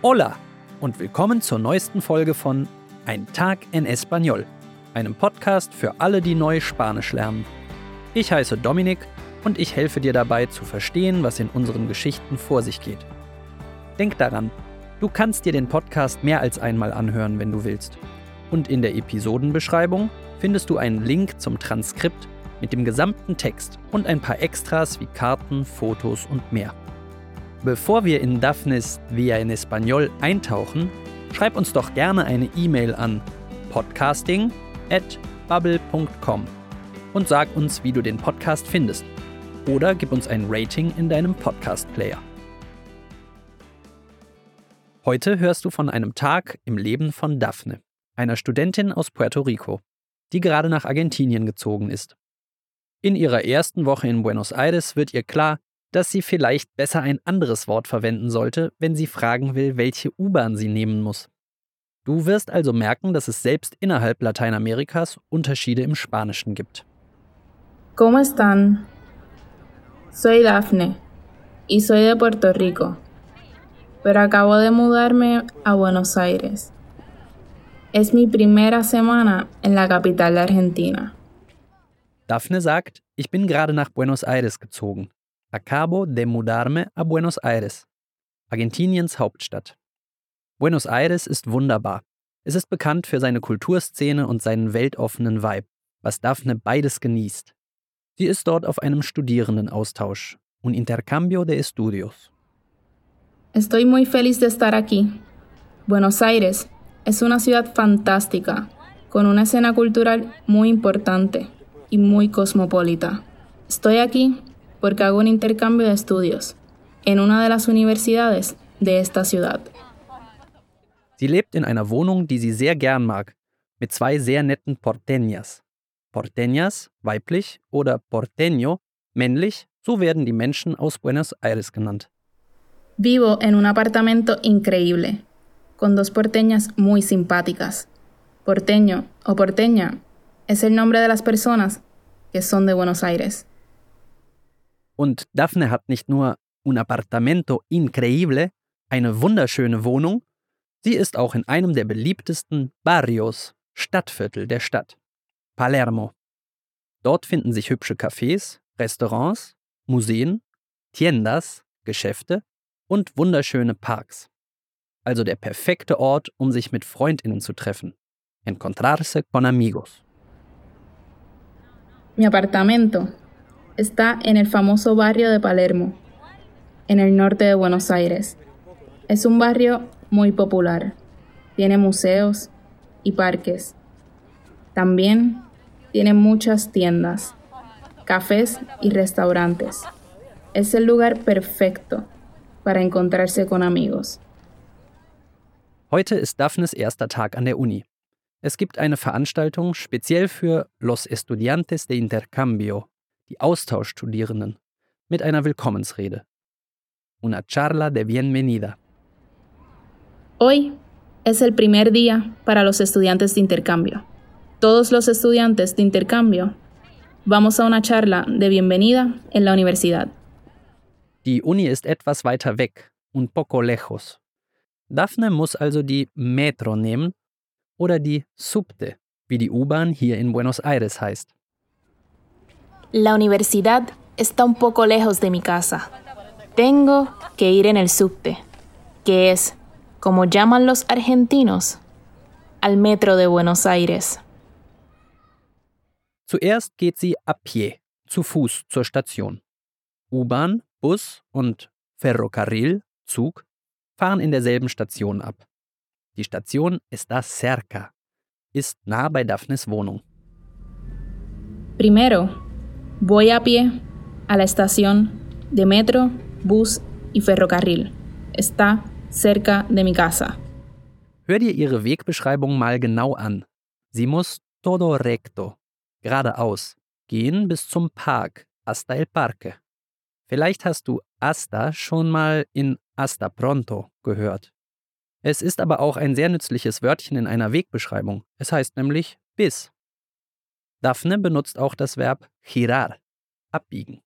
Hola und willkommen zur neuesten Folge von Ein Tag en Español, einem Podcast für alle, die neu Spanisch lernen. Ich heiße Dominik und ich helfe dir dabei zu verstehen, was in unseren Geschichten vor sich geht. Denk daran, du kannst dir den Podcast mehr als einmal anhören, wenn du willst. Und in der Episodenbeschreibung findest du einen Link zum Transkript mit dem gesamten Text und ein paar Extras wie Karten, Fotos und mehr. Bevor wir in Daphnes Via in Español eintauchen, schreib uns doch gerne eine E-Mail an podcasting@bubble.com und sag uns, wie du den Podcast findest. Oder gib uns ein Rating in deinem Podcast-Player. Heute hörst du von einem Tag im Leben von Daphne, einer Studentin aus Puerto Rico, die gerade nach Argentinien gezogen ist. In ihrer ersten Woche in Buenos Aires wird ihr klar, dass sie vielleicht besser ein anderes Wort verwenden sollte, wenn sie fragen will, welche U-Bahn sie nehmen muss. Du wirst also merken, dass es selbst innerhalb Lateinamerikas Unterschiede im Spanischen gibt. ¿Cómo están? Soy Daphne y soy de Puerto Rico, pero acabo de mudarme a Buenos Aires. Es mi primera semana en la capital de Argentina. Daphne sagt, ich bin gerade nach Buenos Aires gezogen. Acabo de mudarme a Buenos Aires, Argentiniens Hauptstadt. Buenos Aires ist wunderbar. Es ist bekannt für seine Kulturszene und seinen weltoffenen Vibe, was Daphne beides genießt. Sie ist dort auf einem Studierendenaustausch, un intercambio de estudios. Estoy muy feliz de estar aquí. Buenos Aires es una ciudad fantástica, con una escena cultural muy importante y muy cosmopolita. Estoy aquí porque hago un intercambio de estudios en una de las universidades de esta ciudad. Sie lebt in einer Wohnung, die sie sehr gern mag, mit zwei sehr netten Porteñas. Porteñas, weiblich, oder Porteño, männlich, so werden die Menschen aus Buenos Aires genannt. Vivo en un apartamento increíble, con dos porteñas muy simpáticas. Porteño o porteña es el nombre de las personas que son de Buenos Aires. Und Daphne hat nicht nur un apartamento increíble, eine wunderschöne Wohnung, sie ist auch in einem der beliebtesten Barrios, Stadtviertel der Stadt, Palermo. Dort finden sich hübsche Cafés, Restaurants, Museen, Tiendas, Geschäfte und wunderschöne Parks. Also der perfekte Ort, um sich mit Freundinnen zu treffen. Encontrarse con amigos. Mi apartamento está en el famoso barrio de Palermo, en el norte de Buenos Aires. Es un barrio muy popular. Tiene museos y parques. También tiene muchas tiendas, cafés y restaurantes. Es el lugar perfecto para encontrarse con amigos. Heute ist Daphnes erster Tag an der Uni. Es gibt eine Veranstaltung speziell für Los Estudiantes de Intercambio, die Austauschstudierenden, mit einer Willkommensrede. Una charla de bienvenida. Hoy es el primer día para los estudiantes de intercambio. Todos los estudiantes de intercambio vamos a una charla de bienvenida en la universidad. Die Uni ist etwas weiter weg, un poco lejos. Daphne muss also die Metro nehmen oder die Subte, wie die U-Bahn hier in Buenos Aires heißt. La universidad está un poco lejos de mi casa. Tengo que ir en el subte, que es, como llaman los argentinos, al metro de Buenos Aires. Zuerst geht sie a pie, zu Fuß zur Station. U-Bahn, Bus und Ferrocarril, Zug, fahren in derselben Station ab. Die Station está cerca, ist nah bei Daphnes Wohnung. Primero, voy a pie a la estación de metro, bus y ferrocarril. Está cerca de mi casa. Hör dir ihre Wegbeschreibung mal genau an. Sie muss todo recto, geradeaus, gehen bis zum Park, hasta el parque. Vielleicht hast du hasta schon mal in hasta pronto gehört. Es ist aber auch ein sehr nützliches Wörtchen in einer Wegbeschreibung. Es heißt nämlich bis. Daphne benutzt auch das Verb girar, abbiegen.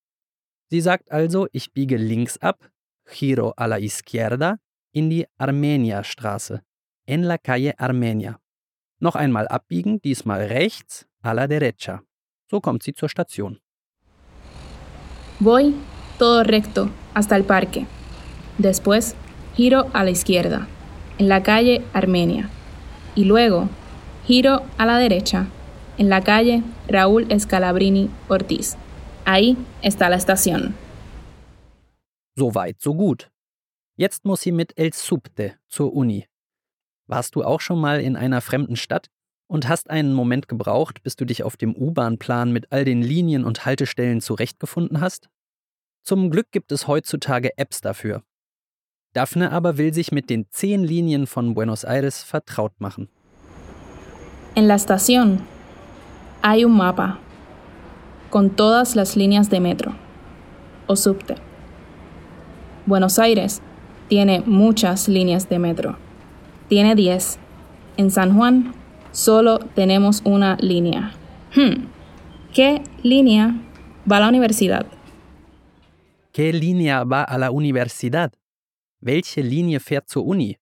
Sie sagt also, ich biege links ab, giro a la izquierda, in die Armenia-Straße, en la calle Armenia. Noch einmal abbiegen, diesmal rechts, a la derecha. So kommt sie zur Station. Voy todo recto hasta el parque. Después giro a la izquierda, en la calle Armenia. Y luego giro a la derecha, en la calle Raúl Escalabrini Ortiz. Ahí está la estación. So weit, so gut. Jetzt muss sie mit El Subte zur Uni. Warst du auch schon mal in einer fremden Stadt und hast einen Moment gebraucht, bis du dich auf dem U-Bahn-Plan mit all den Linien und Haltestellen zurechtgefunden hast? Zum Glück gibt es heutzutage Apps dafür. Daphne aber will sich mit den zehn Linien von Buenos Aires vertraut machen. En la estación hay un mapa con todas las líneas de metro o subte. Buenos Aires tiene muchas líneas de metro. Tiene 10. En San Juan solo tenemos una línea. Hmm. ¿Qué línea va a la universidad? ¿Qué línea va a la universidad? Welche Linie fährt zur Uni?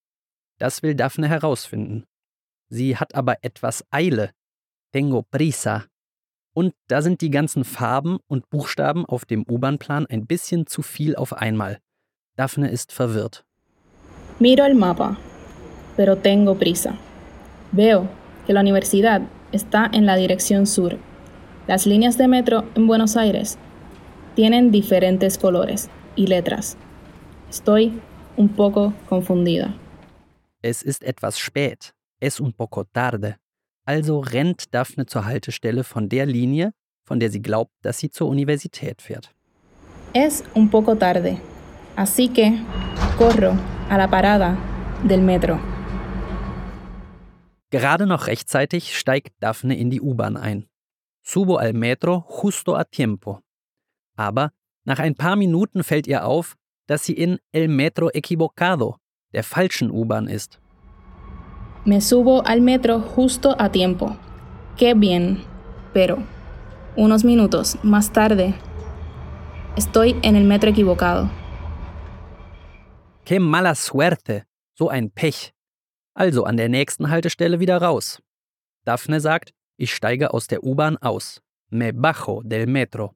Das will Daphne herausfinden. Sie hat aber etwas Eile. Tengo prisa. Und da sind die ganzen Farben und Buchstaben auf dem U-Bahn-Plan ein bisschen zu viel auf einmal. Daphne ist verwirrt. Miro el mapa, pero tengo prisa. Veo que la universidad está en la dirección sur. Las líneas de metro en Buenos Aires tienen diferentes colores y letras. Estoy un poco confundida. Es ist etwas spät. Es un poco tarde. Also rennt Daphne zur Haltestelle von der Linie, von der sie glaubt, dass sie zur Universität fährt. Es un poco tarde, así que corro a la parada del metro. Gerade noch rechtzeitig steigt Daphne in die U-Bahn ein. Subo al metro justo a tiempo. Aber nach ein paar Minuten fällt ihr auf, dass sie in El Metro Equivocado, der falschen U-Bahn ist. Me subo al metro justo a tiempo. Qué bien. Pero, unos minutos más tarde, estoy en el metro equivocado. Qué mala suerte. So ein Pech. Also an der nächsten Haltestelle wieder raus. Daphne sagt, ich steige aus der U-Bahn aus. Me bajo del metro.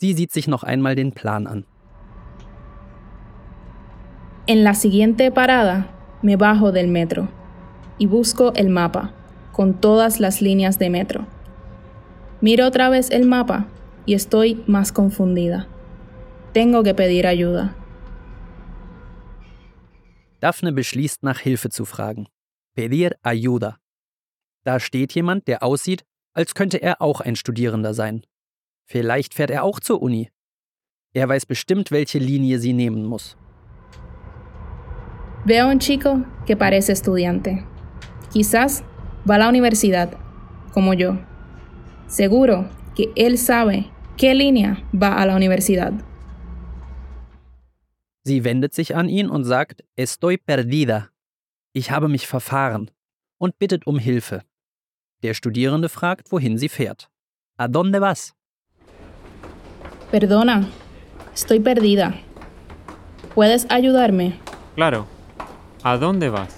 Sie sieht sich noch einmal den Plan an. En la siguiente parada, me bajo del metro y busco el mapa con todas las líneas de metro. Miro otra vez el mapa y estoy más confundida. Tengo que pedir ayuda. Daphne beschließt, nach Hilfe zu fragen. Pedir ayuda. Da steht jemand, der aussieht, als könnte er auch ein Studierender sein. Vielleicht fährt er auch zur Uni. Er weiß bestimmt, welche Linie sie nehmen muss. Veo un chico que parece estudiante. Quizás va a la universidad, como yo. Seguro que él sabe qué línea va a la universidad. Sie wendet sich an ihn und sagt, Estoy perdida. Ich habe mich verfahren und bittet um Hilfe. Der Studierende fragt, wohin sie fährt. ¿A dónde vas? Perdona, estoy perdida. ¿Puedes ayudarme? Claro. ¿A dónde vas?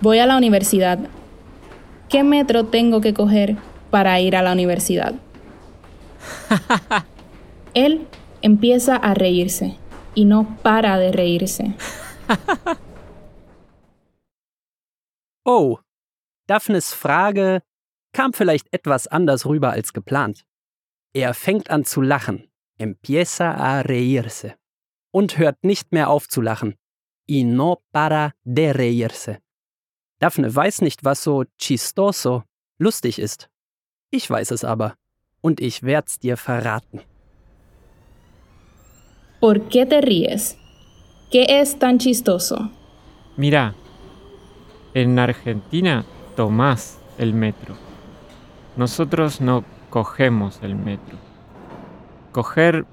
Voy a la universidad. ¿Qué metro tengo que coger para ir a la universidad? Él empieza a reírse y no para de reírse. Oh, Daphnes Frage kam vielleicht etwas anders rüber als geplant. Er fängt an zu lachen, empieza a reírse, und hört nicht mehr auf zu lachen, y no para de reírse. Daphne weiß nicht, was so chistoso, lustig ist. Ich weiß es aber, und ich werd's dir verraten. ¿Por qué te ríes? ¿Qué es tan chistoso? Mira, en Argentina tomás el metro. Nosotros no cogemos el metro. Coger,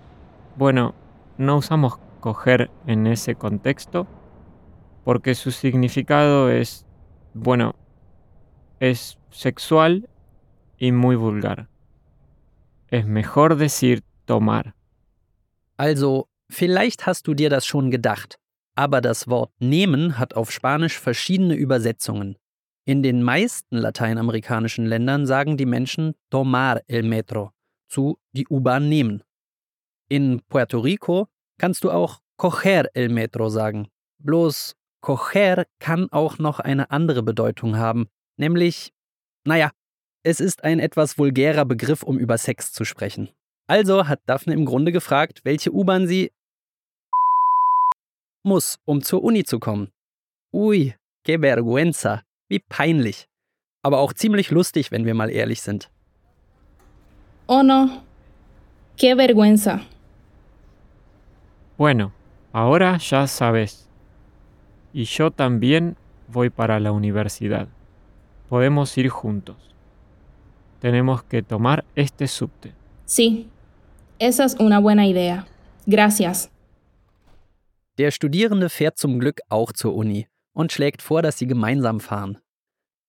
bueno, no usamos coger en ese contexto porque su significado es, bueno, es sexual y muy vulgar. Es mejor decir tomar. Also, vielleicht hast du dir das schon gedacht. Aber das Wort nehmen hat auf Spanisch verschiedene Übersetzungen. In den meisten lateinamerikanischen Ländern sagen die Menschen tomar el metro, zu die U-Bahn nehmen. In Puerto Rico kannst du auch coger el metro sagen. Bloß coger kann auch noch eine andere Bedeutung haben, nämlich, naja, es ist ein etwas vulgärer Begriff, um über Sex zu sprechen. Also hat Daphne im Grunde gefragt, welche U-Bahn sie muss, um zur Uni zu kommen. Ui, que vergüenza. Wie peinlich. Aber auch ziemlich lustig, wenn wir mal ehrlich sind. Oh no, qué vergüenza. Bueno, ahora ya sabes. Y yo también voy para la universidad. Podemos ir juntos. Tenemos que tomar este subte. Sí, esa es una buena idea. Gracias. Der Studierende fährt zum Glück auch zur Uni und schlägt vor, dass sie gemeinsam fahren.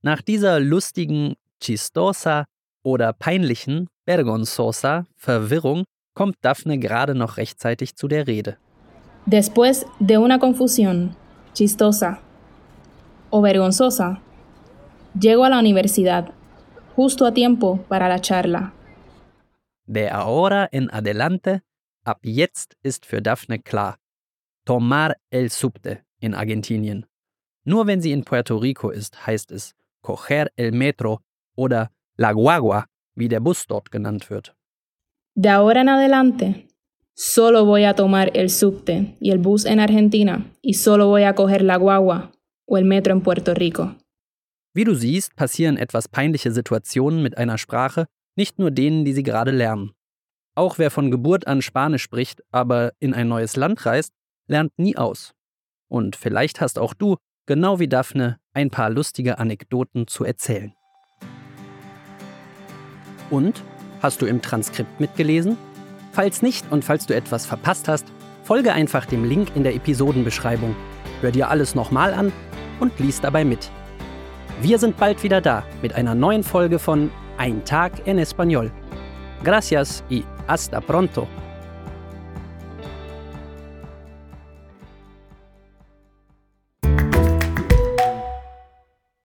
Nach dieser lustigen Chistosa oder peinlichen Vergonzosa Verwirrung kommt Daphne gerade noch rechtzeitig zu der Rede. Después de una confusión chistosa o vergonzosa, llego a la universidad justo a tiempo para la charla. De ahora en adelante, ab jetzt ist für Daphne klar. Tomar el subte in Argentinien. Nur wenn sie in Puerto Rico ist, heißt es coger el metro oder la guagua, wie der Bus dort genannt wird. De ahora en adelante, solo voy a tomar el subte y el bus en Argentina y solo voy a coger la guagua o el metro en Puerto Rico. Wie du siehst, passieren etwas peinliche Situationen mit einer Sprache, nicht nur denen, die sie gerade lernen. Auch wer von Geburt an Spanisch spricht, aber in ein neues Land reist, lernt nie aus. Und vielleicht hast auch du, genau wie Daphne, ein paar lustige Anekdoten zu erzählen. Und? Hast du im Transkript mitgelesen? Falls nicht und falls du etwas verpasst hast, folge einfach dem Link in der Episodenbeschreibung. Hör dir alles nochmal an und lies dabei mit. Wir sind bald wieder da mit einer neuen Folge von Ein Tag en Español. Gracias y hasta pronto.